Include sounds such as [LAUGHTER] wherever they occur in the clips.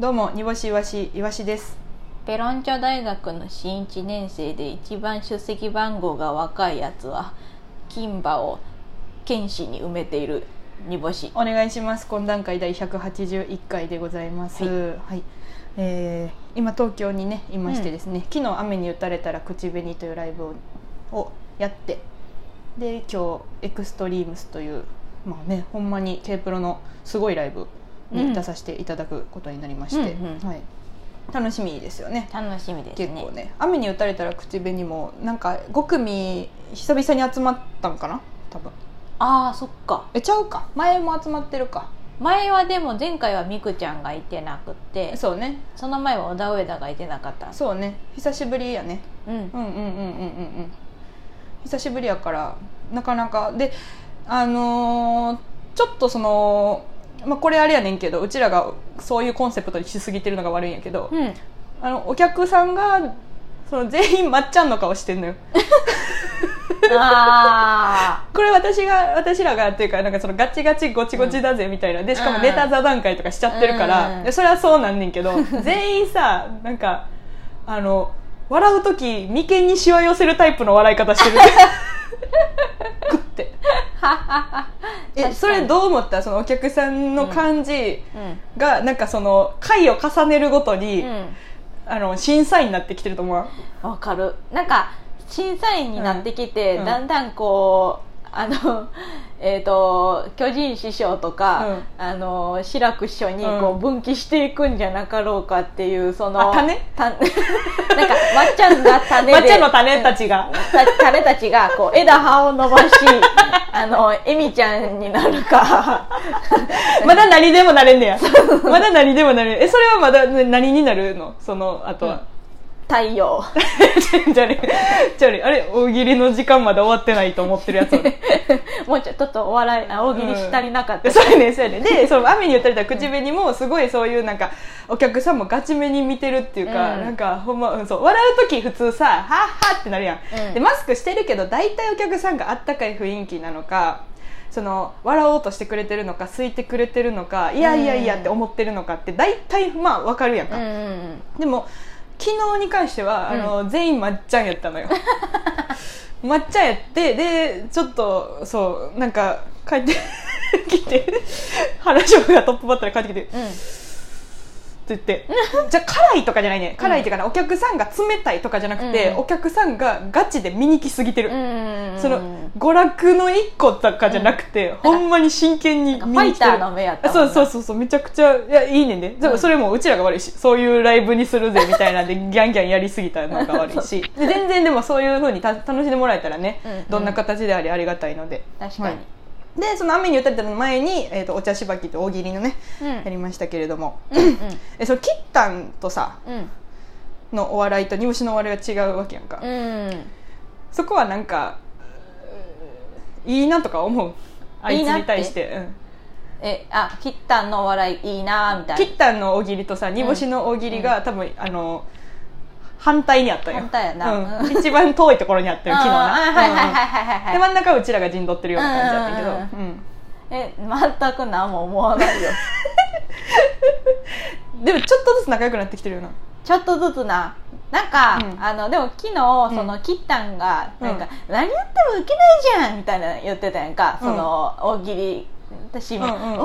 どうも煮干しいわしいわしです。ペロンチョ大学の新1年生で一番出席番号が若いやつは金馬を剣士に埋めている煮干し。お願いします。懇談会第181回でございます。はい、えー今東京にねいましてですね、昨日雨に打たれたら口紅というライブををやってで今日エクストリームスというまあねほんまに K プロのすごいライブうんに出させていただくことになりまして、うんうん。はい、楽しみですよね。楽しみですね。結構ね。雨に打たれたら口紅もなんか5組久々に集まったんかな？多分。ああそっか。えちゃうか。前も集まってるか。前はでも前回はみくちゃんがいてなくってそうね。その前は小田上田がいてなかった。そうね。久しぶりやね。うん。うんうんうんうんうんうん。久しぶりやからなかなか。であのーちょっとそのまあこれあれやねんけどうちらがそういうコンセプトにしすぎてるのが悪いんやけど、うん。あのお客さんがその全員まっちゃんの顔してんのよ。[LAUGHS] あこれ私が私らがっていうかなんかそのガチガチゴチゴチだぜみたいな。でしかもネタ座談会とかしちゃってるから、うん。でそれはそうなんねんけど [LAUGHS] 全員さなんかあの笑う時眉間にしわ寄せるタイプの笑い方してる [LAUGHS] [LAUGHS] えそれどう思った？そのお客さんの感じーうん。が、なんかその回を重ねるごとに、うん。あの審査員になってきてると思う？わかる。なんか審査員になってきて、うん。だんだんこうあの [LAUGHS] えー、と巨人師匠とか、うん。あの志らく師匠にうん。こう分岐していくんじゃなかろうかっていうそのあ種？た [LAUGHS] なんかまっちゃんが種でまっちゃんの種たちが。た種たちがこう枝葉を伸ばし [LAUGHS] あのエミちゃんになるか。まだ何でもなれんねや。まだ何でもなれん。えそれはまだね何になるの？そのあとは、太陽 [LAUGHS] じゃあね、じゃあね、あれ、大喜利の時間まで終わってないと思ってるやつ。[LAUGHS] もうちょっとお笑いあ大喜利し足りなかった、でそうやね、そうやね。で、その雨に打たれた口紅も、すごいそういうなんか、お客さんもガチめに見てるっていうか、うん。なんか、ほんま、うんそう、笑う時普通さ、はっはってなるやん。うん。で、マスクしてるけど、大体お客さんがあったかい雰囲気なのか、その笑おうとしてくれてるのか空いてくれてるのかいやいやいやって思ってるのかって大体まあわかるやんか、うんうんうん。でも昨日に関しては、あの全員まっちゃんやったのよ。まっちゃんやってでちょっとそうなんか帰って [LAUGHS] きて原翔がトップバッターで帰ってきてうんって言ってじゃあ辛いとかじゃないね。辛いっていうかな、お客さんが冷たいとかじゃなくて、うん。お客さんがガチで見に来すぎてる、うんうんうんその娯楽の一個とかじゃなくて、ほんまに真剣に見に来てる。ファイターの目やったもんな。そうそうそうそうめちゃくちゃいやいいねんで、うんそれもうちらが悪いしそういうライブにするぜみたいなんで [LAUGHS] ギャンギャンやりすぎたのが悪いし。で全然でもそういうふうにた楽しんでもらえたらね、うんうん。どんな形でありありがたいので。確かに、はいでその雨に打たれたの前に、えー、とお茶しばきと大喜利のね、うん。やりましたけれども。うんうん。[LAUGHS] えそのキッタンとさうん。のお笑いと煮干しのお笑いは違うわけやんか、うん。そこはなんかいいなとか思う？あいつに対して。うん。えあキッタンのお笑いいいなみたいな。キッタンの大喜利とさ煮干しの大喜利が、多分あの反対にあったよ。反対やな。うん。一番遠いところにあったよ [LAUGHS] 昨日な。はいはいはいはいうんはい。はいで真ん中はうちらが陣取ってるような感じだったけど、うんうんうんえ全く何も思わないよ。[LAUGHS] でもちょっとずつ仲良くなってきてるよな。ちょっとずつな。なんか、うん。あのでも昨日その、キッタンがなんか、うん。何言ってもウケないじゃんみたいな言ってたやんか、うん。その大喜利私も、うんうん。大喜利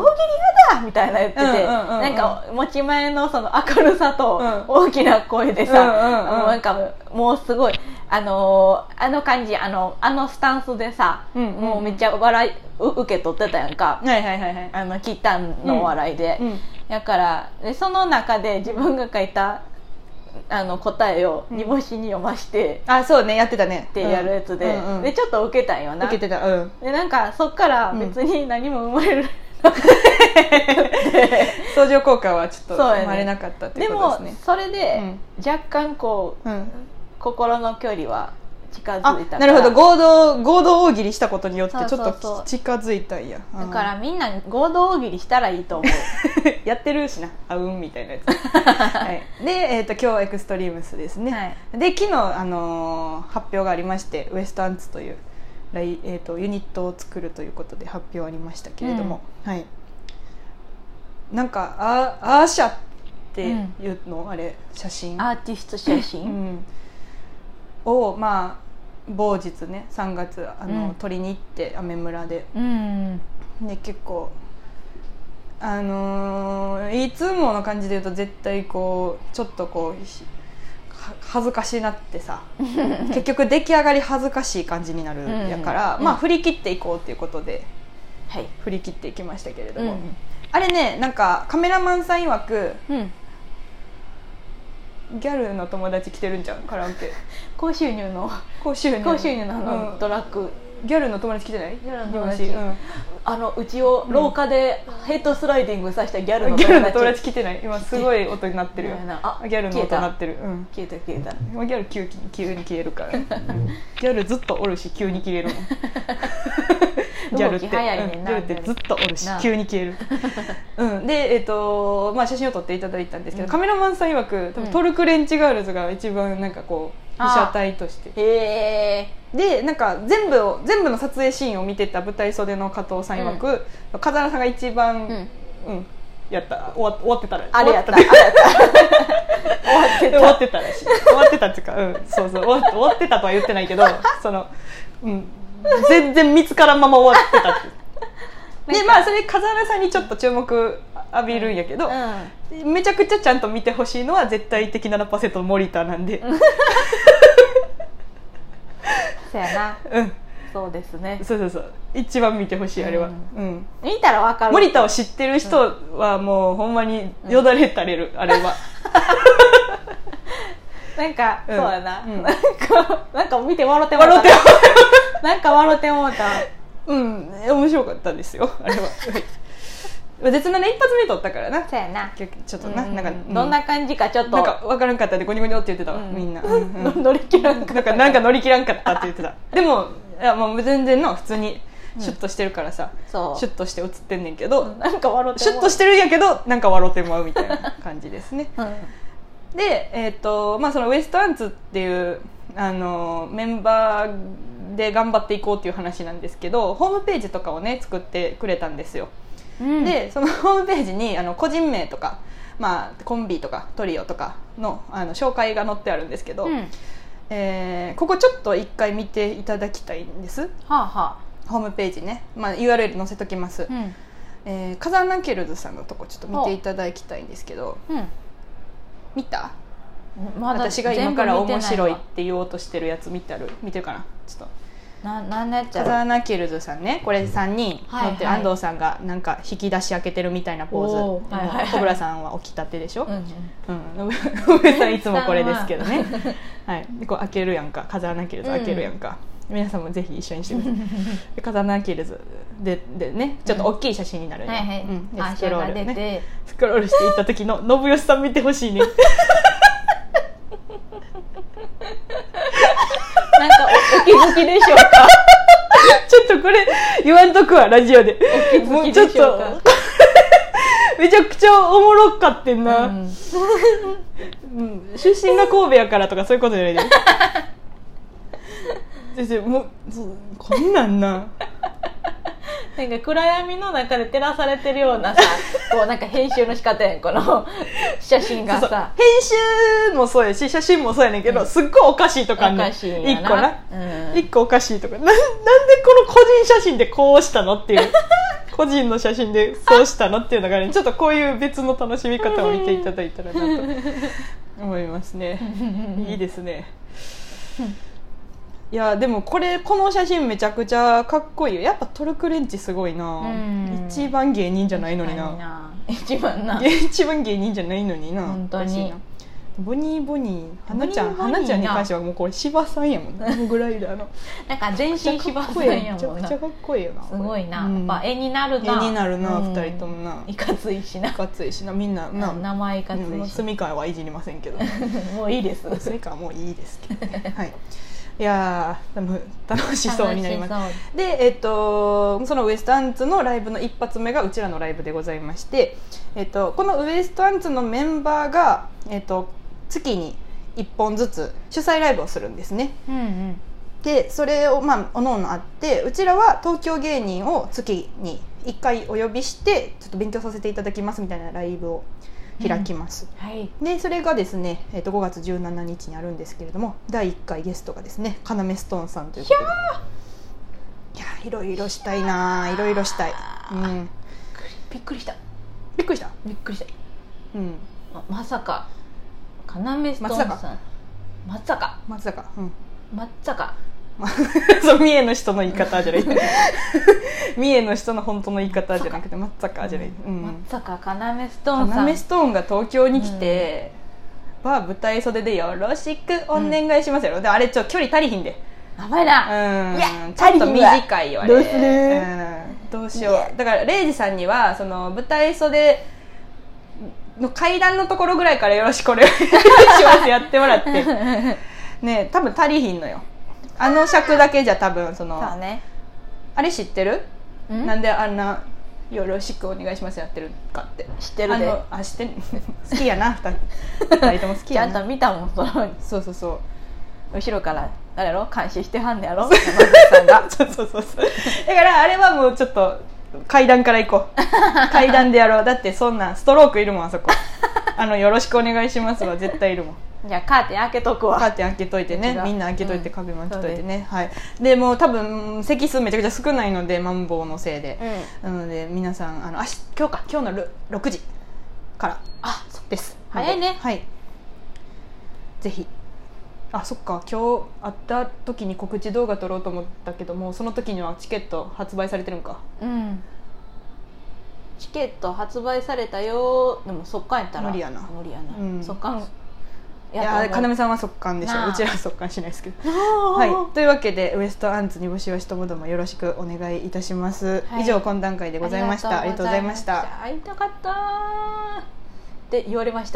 嫌だみたいな言ってて、うんうんうんうん。なんか持ち前のその明るさとうん。大きな声でさ、うんうんうん。もうなんかもうすごいあのーあの感じあのあのスタンスでさ、うんうんうん。もうめっちゃ笑いう受け取ってたやんか、はいはいはいはいあのキッタンのお笑いで。うん。だからでその中で自分が書いたあの答えを煮干しに読ましてあそうねやってたね。ってやるやつで,、うん。うんでちょっと受けたんよな。受けてた。うん。でなんかそっから別に何も生まれる、[LAUGHS] 相乗効果はちょっと生まれなかったってことですね。それで若干こう、うん。心の距離は近づあいたなるほど。合同合同大喜利したことによってちょっと近づいたんやだからみんな合同大喜利したらいいと思う。[LAUGHS] やってるしな。あうんみたいなやつ、[LAUGHS] はい、で、えー、と今日エクストリームスですね、はい。で昨日、あのー発表がありましてウエストアンツというライ、えー、とユニットを作るということで発表ありましたけれども、はい。なんかあアーシャっっていうの、あれ写真？アーティスト写う真、ん、をまあ某日ね3月あの、うん。撮りに行って雨村で。うん。で結構あのーいつもの感じで言うと絶対こうちょっとこう恥ずかしなってさ [LAUGHS] 結局出来上がり恥ずかしい感じになるうん。やから、うん。まあ振り切っていこうっていうことではい。振り切っていきましたけれども、うん。あれねなんかカメラマンさん曰くうんギャルの友達来てるんじゃんカラオケ。[LAUGHS] 高収入の。高収入。高収入のあのうん。トラック、ギャルの友達来てない？ギャルの友達。うん。あのうちを廊下でヘッドスライディングさせたギャルのギャル友達の友達来てない。今すごい音になってるよ。うんあギャルの音鳴ってる。うん。消えた消えた。今ギャル急に急に消えるから、う [LAUGHS] んギャルずっとおるし急に消えるもん [LAUGHS] ギャルって。ギャルってずっとおるしな急に消える、[LAUGHS] うん、で、えっとまあ、写真を撮っていただいたんですけど、うん。カメラマンさん曰く多分うん。トルクレンチガールズが一番なんかこう被写体として。へえ。でなんか全部を全部の撮影シーンを見てた舞台袖の加藤さん曰く、風間さんが一番、うん。うんやった。終わ終わってたらあれやった終わあれやった。終わってた。終わってた。らしい終わってたっていうか、うん、そうそう。終わ終わってたとは言ってないけどその、うん、全然見つからんまま終わってた。ってでまあそれ風原さんにちょっと注目浴びるんやけど、うん。めちゃくちゃちゃんと見てほしいのは絶対的なパセとモリターなんで、そやな。うん、そうですね。そうそうそう。一番見てほしいあれは、ううん。見たらわかる。森田を知ってる人はもうほんまによだれ垂れる、あれは [LAUGHS] なんか、うん。そうやな、うん。なんかなんか見て笑ってもうた。笑って [LAUGHS] なんか笑ってもうた。うん。面白かったですよ。あれは。[LAUGHS] はい。絶なね一発目撮ったからな。そうやな。ちょっとな,、うん。なんか、うん。どんな感じかちょっと。なんか分からんかったでゴニョゴニョって言ってたわ、うん。みん。な、[LAUGHS] 乗り切らんかなんかなんか乗り切らんかったって言ってた。でもいやもう全然の普通にシュッとしてるからさ、シュッとして映ってんねんけど、なんか笑ってシュッとしてるんやけどなんか笑ってまうみたいな感じですね。うんで、えーとまあ、そのウエストアンツっていうあのメンバーで頑張っていこうっていう話なんですけどホームページとかをね作ってくれたんですよ、うん。でその [LAUGHS] ホームページにあの個人名とか、まあ、コンビとかトリオとかのあの紹介が載ってあるんですけど、うん。えーここちょっと一回見ていただきたいんです。はあはホームページね、まあ、URL 載せときます、あうん。えー、カザーナケルズさんのとこちょっと見ていただきたいんですけどうん見た？まだ私が今から面白いって言おうとしてるやつ見てある見てるかな？ちょっと。ななんのやつやカザーろ？ナケルズさんねこれ3人はい乗ってはい。安藤さんがなんか引き出し開けてるみたいなポーズ。はいはいはい。小倉さんは起きたてでしょ、うんうん、[LAUGHS] さんいつもこれですけどね、[LAUGHS] はい、でこう開けるやんか。風穴キルズ開けるやんか、皆さんもぜひ一緒にしてください。[LAUGHS] で風穴キルズででねちょっと大きい写真になるんで,、はいはい、うん、であスクロールね。スクロールしていった時の [LAUGHS] 信義さん見てほしいね。[LAUGHS] なんかおお気づきでしょうか？ちょっとこれ言わんとくわラジオで。もうちょっと。めちゃくちゃおもろかってんな、うん。うん、出身が神戸やからとかそういうことじゃないで先生もうこんなんななんか暗闇の中で照らされてるようなさ [LAUGHS] こうなんか編集の仕方やんこの写真がそうそうさ編集もそうやし写真もそうやねんけど、すっごいおかしいとかね一個な。うん。一、個おかしいとか。ななんでこの個人写真でこうしたのっていう。[LAUGHS] 個人の写真でそうしたのっていうのがねちょっとこういう別の楽しみ方を見ていただいたらなと思いますね。[LAUGHS] いいですねいやでもこれこの写真めちゃくちゃかっこいいよ。やっぱトルクレンチすごいな。うん。一番芸人じゃないのにな。一番な。一番芸人じゃないのにな。本当に。ボニーボニー花ちゃん。花ちゃんに関してはもうこれ芝さんやもん。なモグライダーのなんか全身め芝さんやもんな。めちゃくちゃかっこいいよなすごいな、うん。やっぱ絵になるな。絵になるなうん。二人ともな。いかついしな。いかついしな。みんなな。名前いかつうんいし、住川はいじりませんけど。[LAUGHS] もういいです。住川はもういいですけどね。[LAUGHS] はいいや楽しそうになります。で、えっとそのウエストアンツのライブの一発目がうちらのライブでございまして、えっとこのウエストアンツのメンバーが、えっと月に1本ずつ主催ライブをするんですね。うんうん。でそれをまあおのおのあってうちらは東京芸人を月に1回お呼びしてちょっと勉強させていただきますみたいなライブを開きます、はい。でそれがですね、えー、と5月17日にあるんですけれども第1回ゲストがですねカナメストーンさんということで。いやーいろいろしたいなーいろいろしたい、うん、びっくりした。びっくりした、びっくりした。うん、ままさか。カナメストーンさん。まさか。松坂うん。まさか。ま [LAUGHS] そう三重の人の言い方じゃない。三重の人の本当の言い方じゃなくて松坂じゃない、うん。まさかカナメストーカンさんナメストーンが東京に来て、は舞台袖でよろしくお願いしますよ、であれちょっと距離足りひんで。やばいな、うん。いやちょっと短いよあれどうする？うん。どうしよう。だからレイジさんにはその舞台袖の階段のところぐらいからよろしくお願いします。やってもらって。[LAUGHS] ね多分足りひんのよあの尺だけじゃ多分そのそうね。あれ知ってる？ん？なんであんなよろしくお願いしますやってるかって。知ってるで。あのあ知ってん？[LAUGHS] 好きやな二人。二人とも好きやな。ちゃんと見たもんその。そうそうそう。後ろから誰やろ？監視してはんねやろ？山崎さんが。[LAUGHS] そうそうそうそう。だからあれはもうちょっと階段から行こう。[LAUGHS] 階段でやろう。だってそんなんストロークいるもんあそこ。あのよろしくお願いしますは絶対いるもんじゃあカーテン開けとくわ。カーテン開けといてね。みんな開けといてうん。壁も開けといてね、はい。でもう多分席数めちゃくちゃ少ないのでマンボウのせいで、なので皆さんあのあし今日か。今日のる6時から。あです。早いね。はい。ぜひ。あそっか。今日会った時に告知動画撮ろうと思ったけどもその時にはチケット発売されてるんか。うん。チケット発売されたよでも速乾やったら。無理やな。無理やな、うん。速乾いや要さんは速乾でしょ。うちらは速乾しないですけど。ははい、というわけでウエストアンツ煮干しわしともどもよろしくお願いいたします、はい。以上懇談会でございました。ありがとうございました。会いたかったって言われました